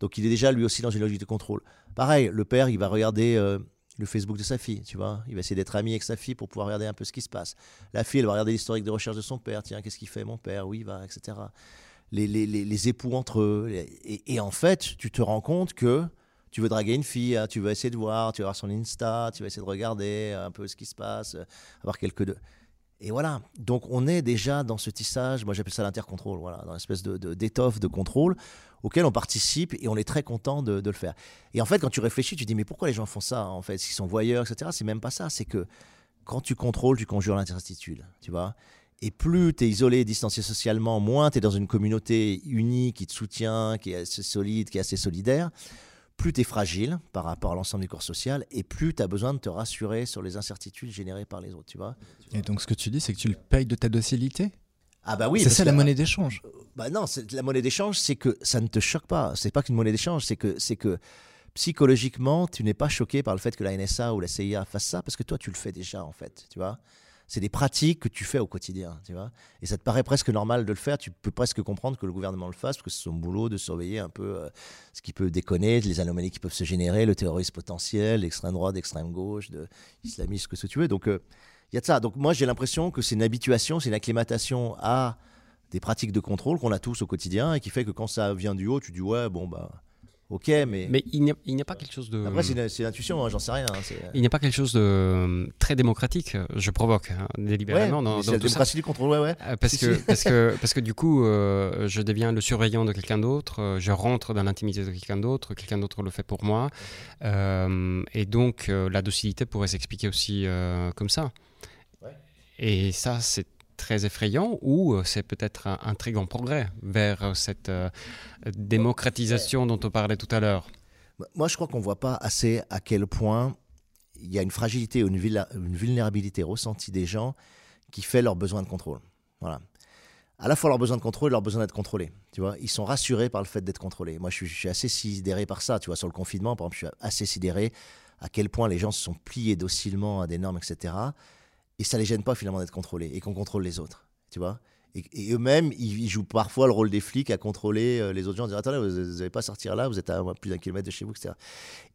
donc il est déjà lui aussi dans une logique de contrôle. Pareil, le père, il va regarder euh, le Facebook de sa fille, tu vois. Il va essayer d'être ami avec sa fille pour pouvoir regarder un peu ce qui se passe. La fille, elle va regarder l'historique de recherche de son père. Tiens, qu'est-ce qu'il fait, mon père? Où il va, etc. Les, les, les, les époux entre eux. Et, en fait, tu te rends compte que tu veux draguer une fille, hein, tu vas essayer de voir, tu vas voir son Insta, tu vas essayer de regarder un peu ce qui se passe, euh, avoir quelques... Et voilà, donc on est déjà dans ce tissage, moi j'appelle ça l'intercontrôle, voilà, dans l'espèce d'étoffe de contrôle auquel on participe et on est très content de, de le faire. Et en fait, quand tu réfléchis, tu te dis mais pourquoi les gens font ça en fait? S'ils sont voyeurs, etc. C'est même pas ça, c'est que quand tu contrôles, tu conjures l'incertitude, tu vois? Et plus tu es isolé, distancié socialement, moins tu es dans une communauté unie qui te soutient, qui est assez solide, qui est assez solidaire, plus tu es fragile par rapport à l'ensemble du corps social et plus tu as besoin de te rassurer sur les incertitudes générées par les autres, tu vois. Et donc ce que tu dis, c'est que tu le payes de ta docilité? Ah bah oui, C'est ça la monnaie d'échange. Bah non, la monnaie d'échange, c'est que ça ne te choque pas. C'est pas qu'une monnaie d'échange, c'est que, c'est que psychologiquement, tu n'es pas choqué par le fait que la NSA ou la CIA fasse ça, parce que toi, tu le fais déjà, en fait, tu vois. C'est des pratiques que tu fais au quotidien, tu vois. Et ça te paraît presque normal de le faire. Tu peux presque comprendre que le gouvernement le fasse, parce que c'est son boulot de surveiller un peu euh, ce qui peut déconner, les anomalies qui peuvent se générer, le terrorisme potentiel, l'extrême droite, l'extrême gauche, de l'islamisme, ce que tu veux. Donc, euh, il y a de ça. Donc, moi, j'ai l'impression que c'est une habituation, c'est une acclimatation à des pratiques de contrôle qu'on a tous au quotidien et qui fait que quand ça vient du haut, tu dis ouais, bon, bah, ok, mais. Mais il n'y a, pas quelque chose de. Après, c'est l'intuition, hein, j'en sais rien. hein, Il n'y a pas quelque chose de euh, très démocratique, je provoque hein, délibérément Ouais, dans, la démocratie du contrôle, ouais, ouais. Euh, Parce Si, que, si. parce, que, parce que du coup, euh, je deviens le surveillant de quelqu'un d'autre, je rentre dans l'intimité de quelqu'un d'autre, quelqu'un d'autre le fait pour moi. Euh, et donc, euh, la docilité pourrait s'expliquer aussi comme ça. Ouais. Et ça, c'est très effrayant ou euh, c'est peut-être un, un très grand progrès vers euh, cette euh, démocratisation dont on parlait tout à l'heure. Moi, je crois qu'on voit pas assez à quel point il y a une fragilité ou une vulnérabilité ressentie des gens qui fait leur besoin de contrôle. Voilà. À la fois leur besoin de contrôle et leur besoin d'être contrôlés. Tu vois, ils sont rassurés par le fait d'être contrôlés. Moi, je suis, je suis assez sidéré par ça. Tu vois, sur le confinement, par exemple, je suis assez sidéré à quel point les gens se sont pliés docilement à des normes, etc. Et ça les gêne pas finalement d'être contrôlés et qu'on contrôle les autres. Tu vois. Et, eux-mêmes, ils, jouent parfois le rôle des flics à contrôler euh, les autres gens, en disant attendez, vous n'allez pas sortir là, vous êtes à plus d'un kilomètre de chez vous, etc.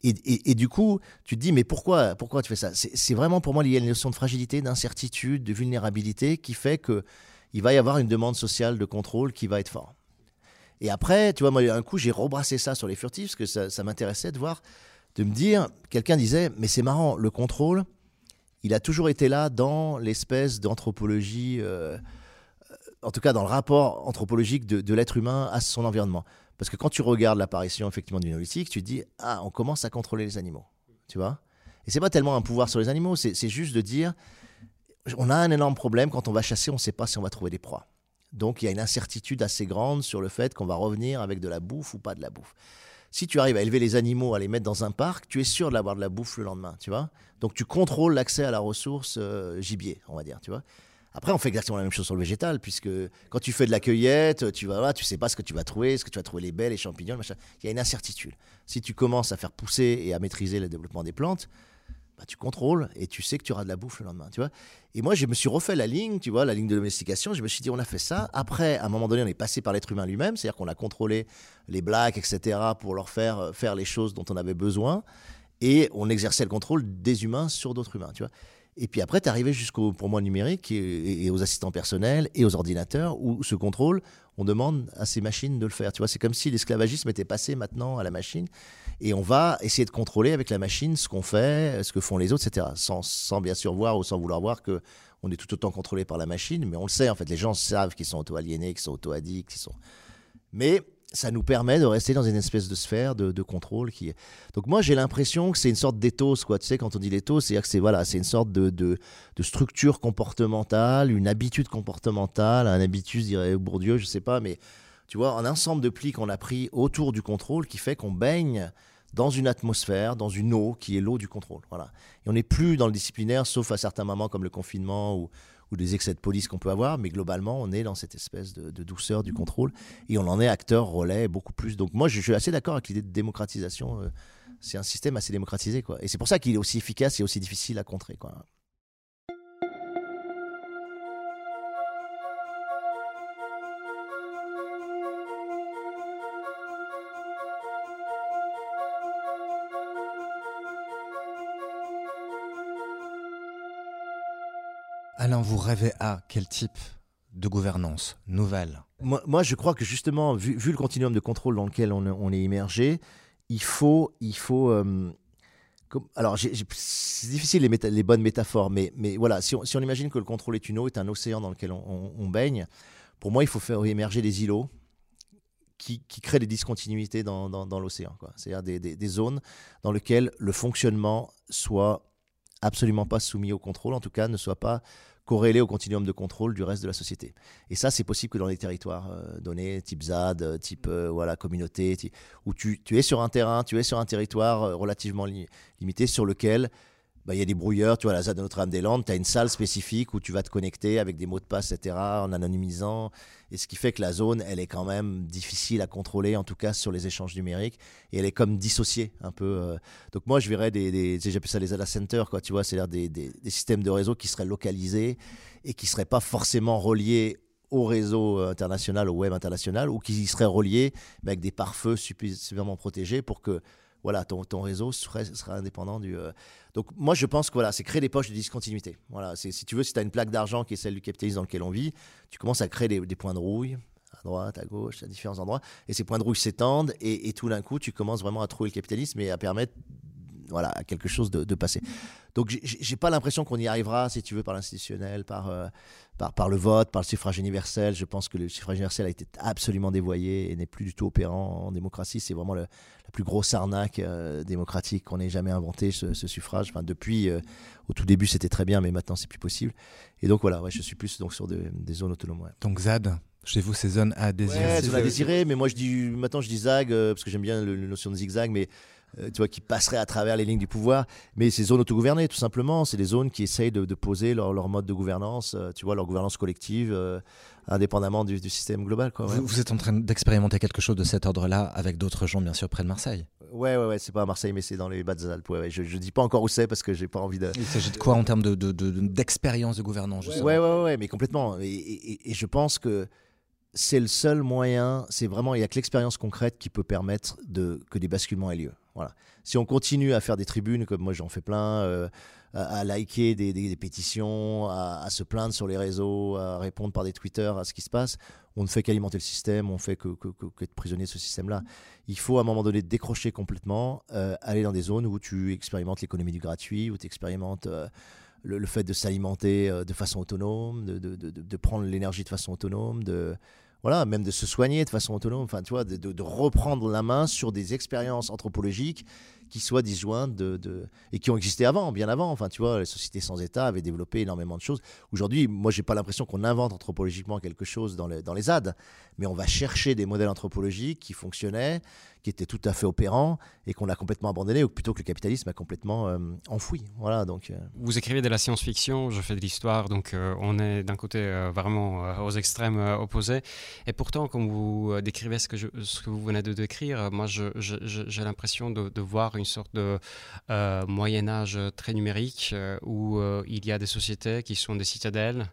Et, du coup, tu te dis, mais pourquoi, pourquoi tu fais ça? C'est vraiment pour moi lié à une notion de fragilité, d'incertitude, de vulnérabilité qui fait que il va y avoir une demande sociale de contrôle qui va être fort. Et après, tu vois, moi, un coup, j'ai rebrassé ça sur les furtifs parce que ça, ça m'intéressait de voir, de me dire, quelqu'un disait, mais c'est marrant, le contrôle, il a toujours été là dans l'espèce d'anthropologie, euh, euh, en tout cas dans le rapport anthropologique de, l'être humain à son environnement. Parce que quand tu regardes l'apparition effectivement du néolithique, tu te dis ah on commence à contrôler les animaux, tu vois? Et c'est pas tellement un pouvoir sur les animaux, c'est juste de dire on a un énorme problème quand on va chasser, on ne sait pas si on va trouver des proies. Donc il y a une incertitude assez grande sur le fait qu'on va revenir avec de la bouffe ou pas de la bouffe. Si tu arrives à élever les animaux, à les mettre dans un parc, tu es sûr d'avoir de la bouffe le lendemain, tu vois. Donc tu contrôles l'accès à la ressource euh, gibier, on va dire, tu vois. Après, on fait exactement la même chose sur le végétal, puisque quand tu fais de la cueillette, tu vas tu sais pas ce que tu vas trouver, est-ce que tu vas trouver les baies, les champignons, machin. Il y a une incertitude. Si tu commences à faire pousser et à maîtriser le développement des plantes, bah, tu contrôles et tu sais que tu auras de la bouffe le lendemain, tu vois. Et moi, je me suis refait la ligne, tu vois, la ligne de domestication. Je me suis dit, on a fait ça. Après, à un moment donné, on est passé par l'être humain lui-même, c'est-à-dire qu'on a contrôlé les blacks, etc., pour leur faire euh, faire les choses dont on avait besoin. Et on exerçait le contrôle des humains sur d'autres humains, tu vois. Et puis après, tu arrivé jusqu'au, pour moi, numérique et, aux assistants personnels et aux ordinateurs où ce contrôle, on demande à ces machines de le faire. Tu vois, c'est comme si l'esclavagisme était passé maintenant à la machine et on va essayer de contrôler avec la machine ce qu'on fait, ce que font les autres, etc. Sans, sans bien sûr voir ou sans vouloir voir que on est tout autant contrôlé par la machine, mais on le sait en fait. Les gens savent qu'ils sont auto-aliénés, qu'ils sont auto-addicts, qu'ils sont. Mais ça nous permet de rester dans une espèce de sphère de, contrôle qui donc moi j'ai l'impression que c'est une sorte d'éthos quoi tu sais quand on dit l'éthos c'est que c'est voilà c'est une sorte de, de, structure comportementale une habitude comportementale un habitus dirait Bourdieu je sais pas mais tu vois un ensemble de plis qu'on a pris autour du contrôle qui fait qu'on baigne dans une atmosphère, dans une eau qui est l'eau du contrôle. Voilà. Et on n'est plus dans le disciplinaire, sauf à certains moments comme le confinement ou, ou des excès de police qu'on peut avoir, mais globalement, on est dans cette espèce de, douceur du contrôle et on en est acteur, relais, beaucoup plus. Donc moi, je, suis assez d'accord avec l'idée de démocratisation. Euh, c'est un système assez démocratisé, quoi. Et c'est pour ça qu'il est aussi efficace et aussi difficile à contrer, quoi. Alain, vous rêvez à quel type de gouvernance nouvelle? Moi, je crois que justement, vu, le continuum de contrôle dans lequel on, est immergé, il faut, il faut. Euh, alors, c'est difficile les, bonnes métaphores, mais, mais voilà, si on, imagine que le contrôle est une eau, est un océan dans lequel on, baigne, pour moi, il faut faire émerger des îlots qui, créent des discontinuités dans, l'océan. C'est-à-dire des, des, zones dans lesquelles le fonctionnement soit absolument pas soumis au contrôle, en tout cas ne soit pas corrélé au continuum de contrôle du reste de la société. Et ça, c'est possible que dans les territoires euh, donnés, type ZAD, euh, type euh, voilà, communauté, où tu, es sur un terrain, tu es sur un territoire relativement limité sur lequel bah, y a des brouilleurs, tu vois, la ZAD de Notre-Dame-des-Landes, tu as une salle spécifique où tu vas te connecter avec des mots de passe, etc., en anonymisant. Et ce qui fait que la zone, elle est quand même difficile à contrôler, en tout cas sur les échanges numériques. Et elle est comme dissociée un peu. Euh. Donc moi, je verrais des, des j'appelle ça les data centers, quoi, tu vois, c'est-à-dire des, des, systèmes de réseau qui seraient localisés et qui ne seraient pas forcément reliés au réseau international, au web international, ou qui seraient reliés avec des pare-feux suffisamment protégés pour que voilà, ton, ton réseau sera indépendant du. Euh. Donc, moi, je pense que voilà, c'est créer des poches de discontinuité. Voilà, si tu veux, si tu as une plaque d'argent qui est celle du capitalisme dans lequel on vit, tu commences à créer des, points de rouille à droite, à gauche, à différents endroits, et ces points de rouille s'étendent, et, et, tout d'un coup, tu commences vraiment à trouver le capitalisme et à permettre voilà, à quelque chose de, de passer. Donc, j'ai pas l'impression qu'on y arrivera, si tu veux, par l'institutionnel, par, euh, par, par, le vote, par le suffrage universel. Je pense que le suffrage universel a été absolument dévoyé et n'est plus du tout opérant en démocratie. C'est vraiment le, la plus grosse arnaque euh, démocratique qu'on ait jamais inventé, ce, suffrage. Enfin, depuis, euh, au tout début, c'était très bien, mais maintenant, c'est plus possible. Et donc, voilà, ouais, je suis plus donc, sur des zones autonomes. Donc, ZAD chez vous, ces zones à désirer. Ouais, zones à désirer, mais moi je dis maintenant je dis zag parce que j'aime bien la notion de zigzag, mais euh, tu vois, qui passeraient à travers les lignes du pouvoir. Mais ces zones autogouvernées, tout simplement, c'est des zones qui essayent de, poser leur, mode de gouvernance, euh, tu vois, leur gouvernance collective, euh, indépendamment du, système global. Quoi, vous, êtes en train d'expérimenter quelque chose de cet ordre-là avec d'autres gens, bien sûr, près de Marseille Ouais, ouais, ouais, c'est pas à Marseille, mais c'est dans les Bas-Alpes. Ouais, je, je dis pas encore où c'est parce que j'ai pas envie de. Il s'agit de quoi en termes d'expérience de, de, gouvernance ouais, ouais, ouais, ouais, mais complètement. et, et je pense que c'est le seul moyen, c'est vraiment, il n'y a que l'expérience concrète qui peut permettre de, que des basculements aient lieu. Si on continue à faire des tribunes, comme moi j'en fais plein, euh, à, liker des, pétitions, à, se plaindre sur les réseaux, à répondre par des Twitter à ce qui se passe, on ne fait qu'alimenter le système, on fait que, être prisonnier de ce système-là. Il faut à un moment donné décrocher complètement, euh, aller dans des zones où tu expérimentes l'économie du gratuit, où tu expérimentes... Euh, le, fait de s'alimenter de façon autonome, de, de prendre l'énergie de façon autonome, de, voilà, même de se soigner de façon autonome, enfin, tu de, reprendre la main sur des expériences anthropologiques qui soient disjointes de, et qui ont existé avant, bien avant. Enfin, tu vois, les sociétés sans État avaient développé énormément de choses. Aujourd'hui, moi, j'ai pas l'impression qu'on invente anthropologiquement quelque chose dans les, dans les ZAD, mais on va chercher des modèles anthropologiques qui fonctionnaient, qui était tout à fait opérant et qu'on a complètement abandonné, ou plutôt que le capitalisme a complètement euh, enfoui. Voilà, donc, euh. Vous écrivez de la science-fiction, je fais de l'histoire, donc euh, on est d'un côté vraiment aux extrêmes opposés. Et pourtant, quand vous décrivez ce que, vous venez de décrire, moi j'ai l'impression de, voir une sorte de Moyen Âge très numérique où il y a des sociétés qui sont des citadelles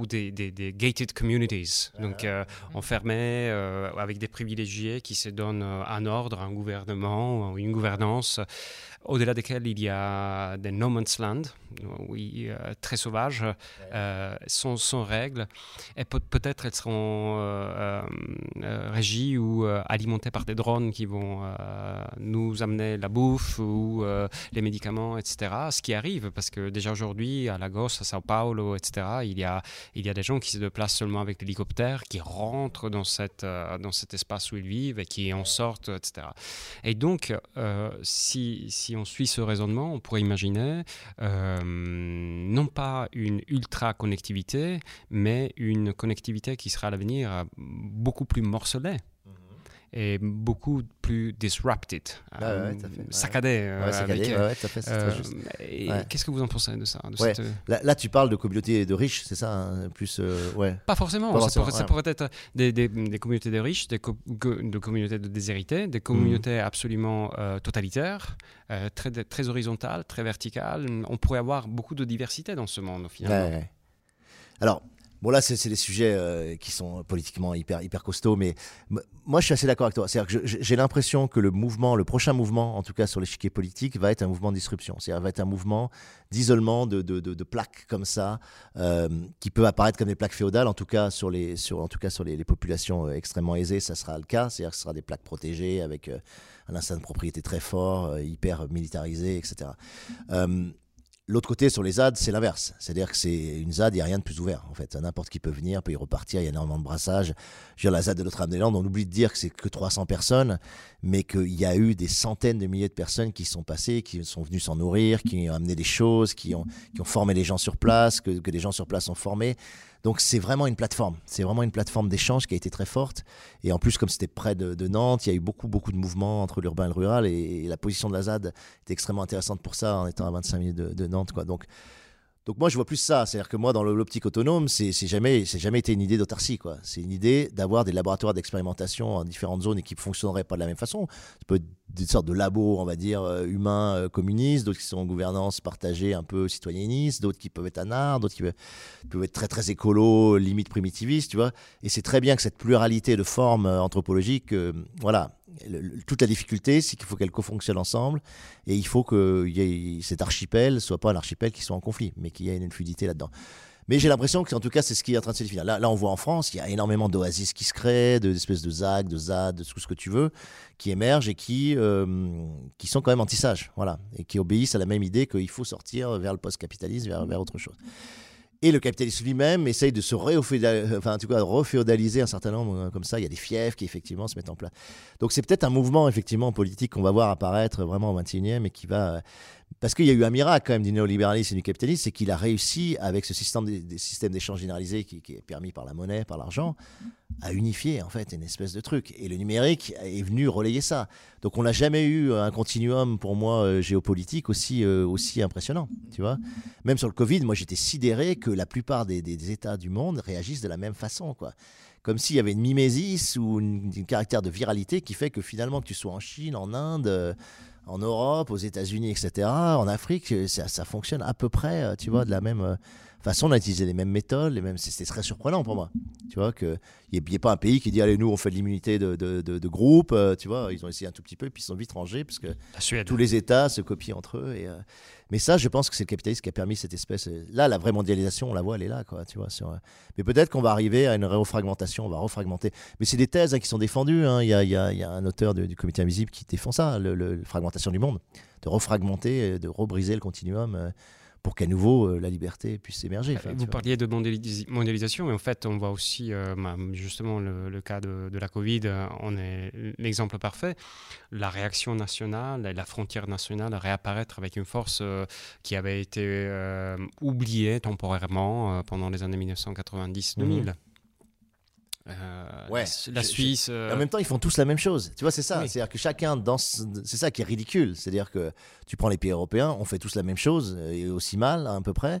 ou des, des, gated communities, donc euh, enfermés euh, avec des privilégiés qui se donnent euh, un ordre, un gouvernement, une gouvernance, au-delà desquels il y a des no man's land, oui, très sauvages, sans, sans, règles, et peut- être elles seront régies ou alimentées par des drones qui vont nous amener la bouffe ou les médicaments, etc. Ce qui arrive, parce que déjà aujourd'hui, à Lagos, à Sao Paulo, etc., il y a il y a des gens qui se déplacent seulement avec l'hélicoptère, qui rentrent dans, cette, euh, dans cet espace où ils vivent et qui en sortent, etc. Et donc, euh, si, si, on suit ce raisonnement, on pourrait imaginer euh, non pas une ultra-connectivité, mais une connectivité qui sera à l'avenir beaucoup plus morcelée est beaucoup plus disrupted, saccadé. Qu'est-ce que vous en pensez de ça euh, là, tu parles de communautés de riches, c'est ça hein, plus, euh, ouais. Pas forcément. ça, pourrait, être des, des, communautés de riches, des de communautés de déshérités, des communautés mm. absolument euh, totalitaires, très, très horizontales, très verticales. On pourrait avoir beaucoup de diversité dans ce monde, finalement. Alors, Bon, là, c'est des sujets euh, qui sont politiquement hyper, hyper costauds, mais moi, je suis assez d'accord avec toi. C'est-à-dire que j'ai l'impression que le mouvement, le prochain mouvement, en tout cas sur l'échiquier politique, va être un mouvement de disruption. C'est-à-dire va être un mouvement d'isolement de, de, de, plaques comme ça, euh, qui peut apparaître comme des plaques féodales, en tout cas sur les, sur, en tout cas sur les, populations euh, extrêmement aisées, ça sera le cas. C'est-à-dire que ce sera des plaques protégées avec un instinct de propriété très fort, hyper militarisé, etc. L'autre côté, sur les ZAD, c'est l'inverse. C'est-à-dire que c'est une ZAD, il n'y a rien de plus ouvert. En fait, n'importe qui peut venir, peut y repartir, il y a énormément de brassage. Je veux dire, la ZAD de Notre-Dame-des-Landes, on oublie de dire que c'est que 300 personnes, mais qu'il y a eu des centaines de milliers de personnes qui sont passées, qui sont venues s'en nourrir, qui ont amené des choses, qui ont, formé les gens sur place, que, que des gens sur place ont formé. Donc c'est vraiment une plateforme. C'est vraiment une plateforme d'échange qui a été très forte. Et en plus, comme c'était près de, Nantes, il y a eu beaucoup, beaucoup de mouvements entre l'urbain et le rural. Et, la position de la ZAD était extrêmement intéressante pour ça, en étant à 25 minutes de, de Nantes. Quoi. Donc donc moi, je vois plus ça. C'est-à-dire que moi, dans l'optique autonome, c'est jamais, jamais été une idée d'autarcie. C'est une idée d'avoir des laboratoires d'expérimentation en différentes zones et qui ne fonctionneraient pas de la même façon. Ça peut être des sortes de labos, on va dire, euh, humains euh, communistes, d'autres qui sont en gouvernance partagée un peu citoyenniste, d'autres qui peuvent être anards, d'autres qui peuvent être très très écolo, limite primitivistes, tu vois. Et c'est très bien que cette pluralité de formes euh, toute la difficulté, c'est qu'il faut qu'elles co-fonctionnent ensemble et il faut que y ait, cet archipel soit pas un archipel qui soit en conflit, mais qu'il y ait une fluidité là-dedans. Mais j'ai l'impression que, en tout cas, c'est ce qui est en train de se définir. Là, on voit en France, il y a énormément d'oasis qui se créent, d'espèces de ZAG, de ZAD, de tout ce que tu veux, qui émergent et qui, euh, qui sont quand même anti-sages, voilà, et qui obéissent à la même idée qu'il faut sortir vers le post-capitalisme, vers autre chose. Et le capitalisme lui-même essaye de se enfin, en tout cas, reféodaliser un certain nombre euh, comme ça. Il y a des fiefs qui effectivement se mettent en place. Donc c'est peut-être un mouvement effectivement politique qu'on va voir apparaître vraiment au 21e et qui va parce qu'il y a eu un miracle quand même du néolibéralisme et du capitalisme, c'est qu'il a réussi, avec ce système des, systèmes d'échange généralisé qui, est permis par la monnaie, par l'argent, à unifier en fait une espèce de truc. Et le numérique est venu relayer ça. Donc on n'a jamais eu un continuum pour moi euh, géopolitique aussi, euh, aussi impressionnant. Tu vois Même sur le Covid, moi j'étais sidéré que la plupart des, États du monde réagissent de la même façon. quoi comme s'il y avait une mimésis ou un caractère de viralité qui fait que finalement que tu sois en Chine, en Inde, en Europe, aux États-Unis, etc., en Afrique, ça, fonctionne à peu près, euh, tu vois, de la même euh, façon. On a utilisé les mêmes méthodes, les mêmes. C'était très surprenant pour moi. Tu vois, qu'il n'y ait, pas un pays qui dit Allez, nous, on fait de l'immunité de, de, groupe. Euh, tu vois, ils ont essayé un tout petit peu, puis ils sont vite rangés, parce que tous les États se copient entre eux. Et, mais ça, je pense que c'est le capitalisme qui a permis cette espèce. Là, la vraie mondialisation, on la voit, elle est là, quoi. Tu vois. Sur... Mais peut-être qu'on va arriver à une refragmentation, on va refragmenter. Mais c'est des thèses hein, qui sont défendues. Hein. Il, y a, il, y a, y a, un auteur du Comité Invisible qui défend ça, la fragmentation du monde, de refragmenter, de rebriser le continuum. Euh, pour qu'à nouveau euh, la liberté puisse émerger. vous parliez de mondialisation, mais en fait, on voit aussi euh, bah, justement le, cas de, la Covid, euh, on est l'exemple parfait. La réaction nationale et la frontière nationale réapparaître avec une force qui avait été oubliée temporairement pendant les années 1990-2000. Euh, ouais. La, Suisse. En euh, même temps, ils font tous la même chose. Tu vois, c'est ça. C'est-à-dire que chacun danse. C'est ça qui est ridicule. C'est-à-dire que tu prends les pays européens, on fait tous la même chose, et aussi mal, à peu près.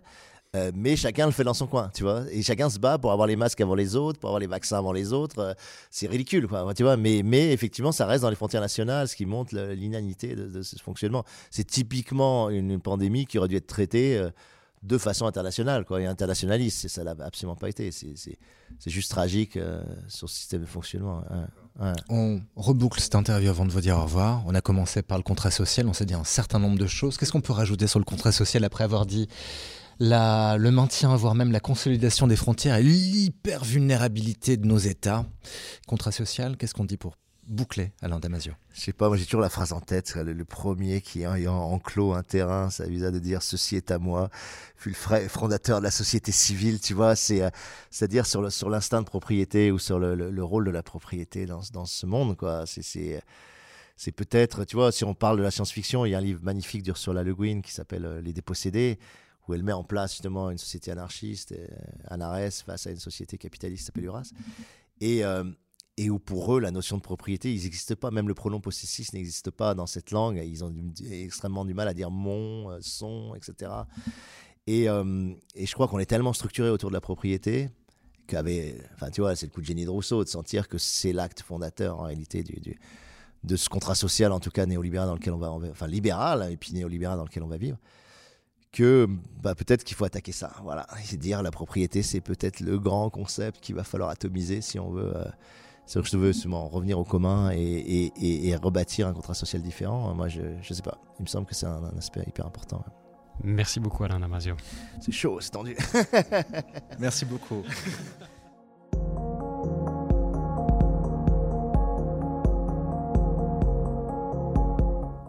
Euh, mais chacun le fait dans son coin, tu vois. Et chacun se bat pour avoir les masques avant les autres, pour avoir les vaccins avant les autres. Euh, c'est ridicule, quoi, tu vois. Mais, mais effectivement, ça reste dans les frontières nationales, ce qui montre l'inanité de, ce fonctionnement. C'est typiquement une, pandémie qui aurait dû être traitée euh, de façon internationale, quoi, et internationaliste. Ça l'a absolument pas été. C'est juste tragique sur ce système de fonctionnement. Hein. On reboucle cette interview avant de vous dire au revoir. On a commencé par le contrat social, on s'est dit un certain nombre de choses. Qu'est-ce qu'on peut rajouter sur le contrat social après avoir dit le maintien, voire même la consolidation des frontières et l'hyper-vulnérabilité de nos États? Contrat social, qu'est-ce qu'on dit pour boucler, Alain Damasio Je sais pas, moi j'ai toujours la phrase en tête, le, premier qui ayant enclos un terrain, ça vise de dire ceci est à moi, fut le fondateur de la société civile, tu vois, c'est euh, à dire sur l'instinct de propriété ou sur le, rôle de la propriété dans, dans ce monde, quoi. C'est c'est peut-être, tu vois, si on parle de la science-fiction, il y a un livre magnifique d'Ursula Le Guin qui s'appelle euh, Les Dépossédés où elle met en place justement une société anarchiste, euh, Anares, face à une société capitaliste qui s'appelle Uras. Et, et où pour eux, la notion de propriété, ils n'existent pas. Même le pronom possessif n'existe pas dans cette langue. Ils ont extrêmement du mal à dire mon, euh, son, etc. Et, et je crois qu'on est tellement structuré autour de la propriété qu'avait, enfin tu vois, c'est le coup de génie de Rousseau de sentir que c'est l'acte fondateur en réalité de ce contrat social, en tout cas néolibéral dans lequel on va, enfin libéral et puis néolibéral dans lequel on va vivre que bah, peut-être qu'il faut attaquer ça. Voilà, et dire la propriété, c'est peut-être le grand concept qu'il va falloir atomiser si on veut, euh, si je veux revenir au commun et, et, rebâtir un contrat social différent. Moi, je ne sais pas. Il me semble que c'est un, aspect hyper important. Merci beaucoup, Alain Damasio. C'est chaud, c'est tendu. Merci beaucoup.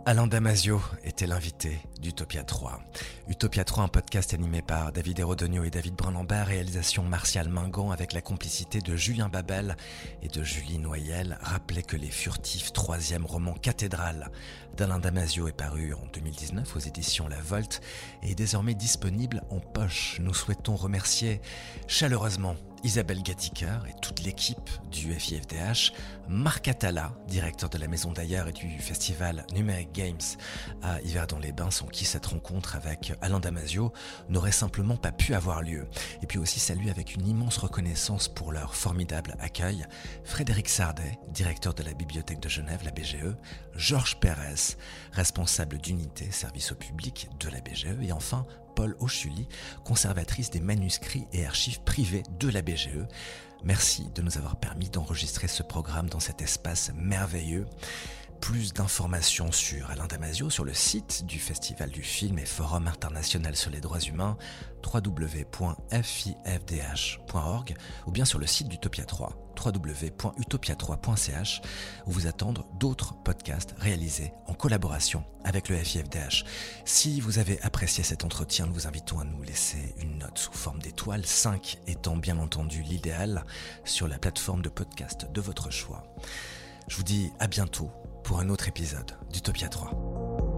Alain Damasio était l'invité d'Utopia 3. Utopia 3, un podcast animé par David Hérodonio et David Brunambert, réalisation Martial Mingan avec la complicité de Julien Babel et de Julie Noyel, rappelait que Les Furtifs, troisième roman cathédrale d'Alain Damasio est paru en 2019 aux éditions La Volte et est désormais disponible en poche. Nous souhaitons remercier chaleureusement Isabelle Gattiker et toute l'équipe du FIFDH, Marc Atala, directeur de la Maison d'ailleurs et du festival Numeric Games à Yverdon-les-Bains, sans qui cette rencontre avec Alain Damasio n'aurait simplement pas pu avoir lieu. Et puis aussi saluer avec une immense reconnaissance pour leur formidable accueil, Frédéric Sardet, directeur de la Bibliothèque de Genève, la BGE, Georges Pérez, responsable d'unité service au public de la BGE, et enfin Paul Ochuli, conservatrice des manuscrits et archives privées de la BGE. Merci de nous avoir permis d'enregistrer ce programme dans cet espace merveilleux. Plus d'informations sur Alain Damasio sur le site du Festival du film et Forum international sur les droits humains www.fifdh.org ou bien sur le site d'Utopia 3 www.utopia3.ch où vous attendent d'autres podcasts réalisés en collaboration avec le FIFDH. Si vous avez apprécié cet entretien, nous vous invitons à nous laisser une note sous forme d'étoiles, 5 étant bien entendu l'idéal, sur la plateforme de podcast de votre choix. Je vous dis à bientôt pour un autre épisode d'Utopia 3.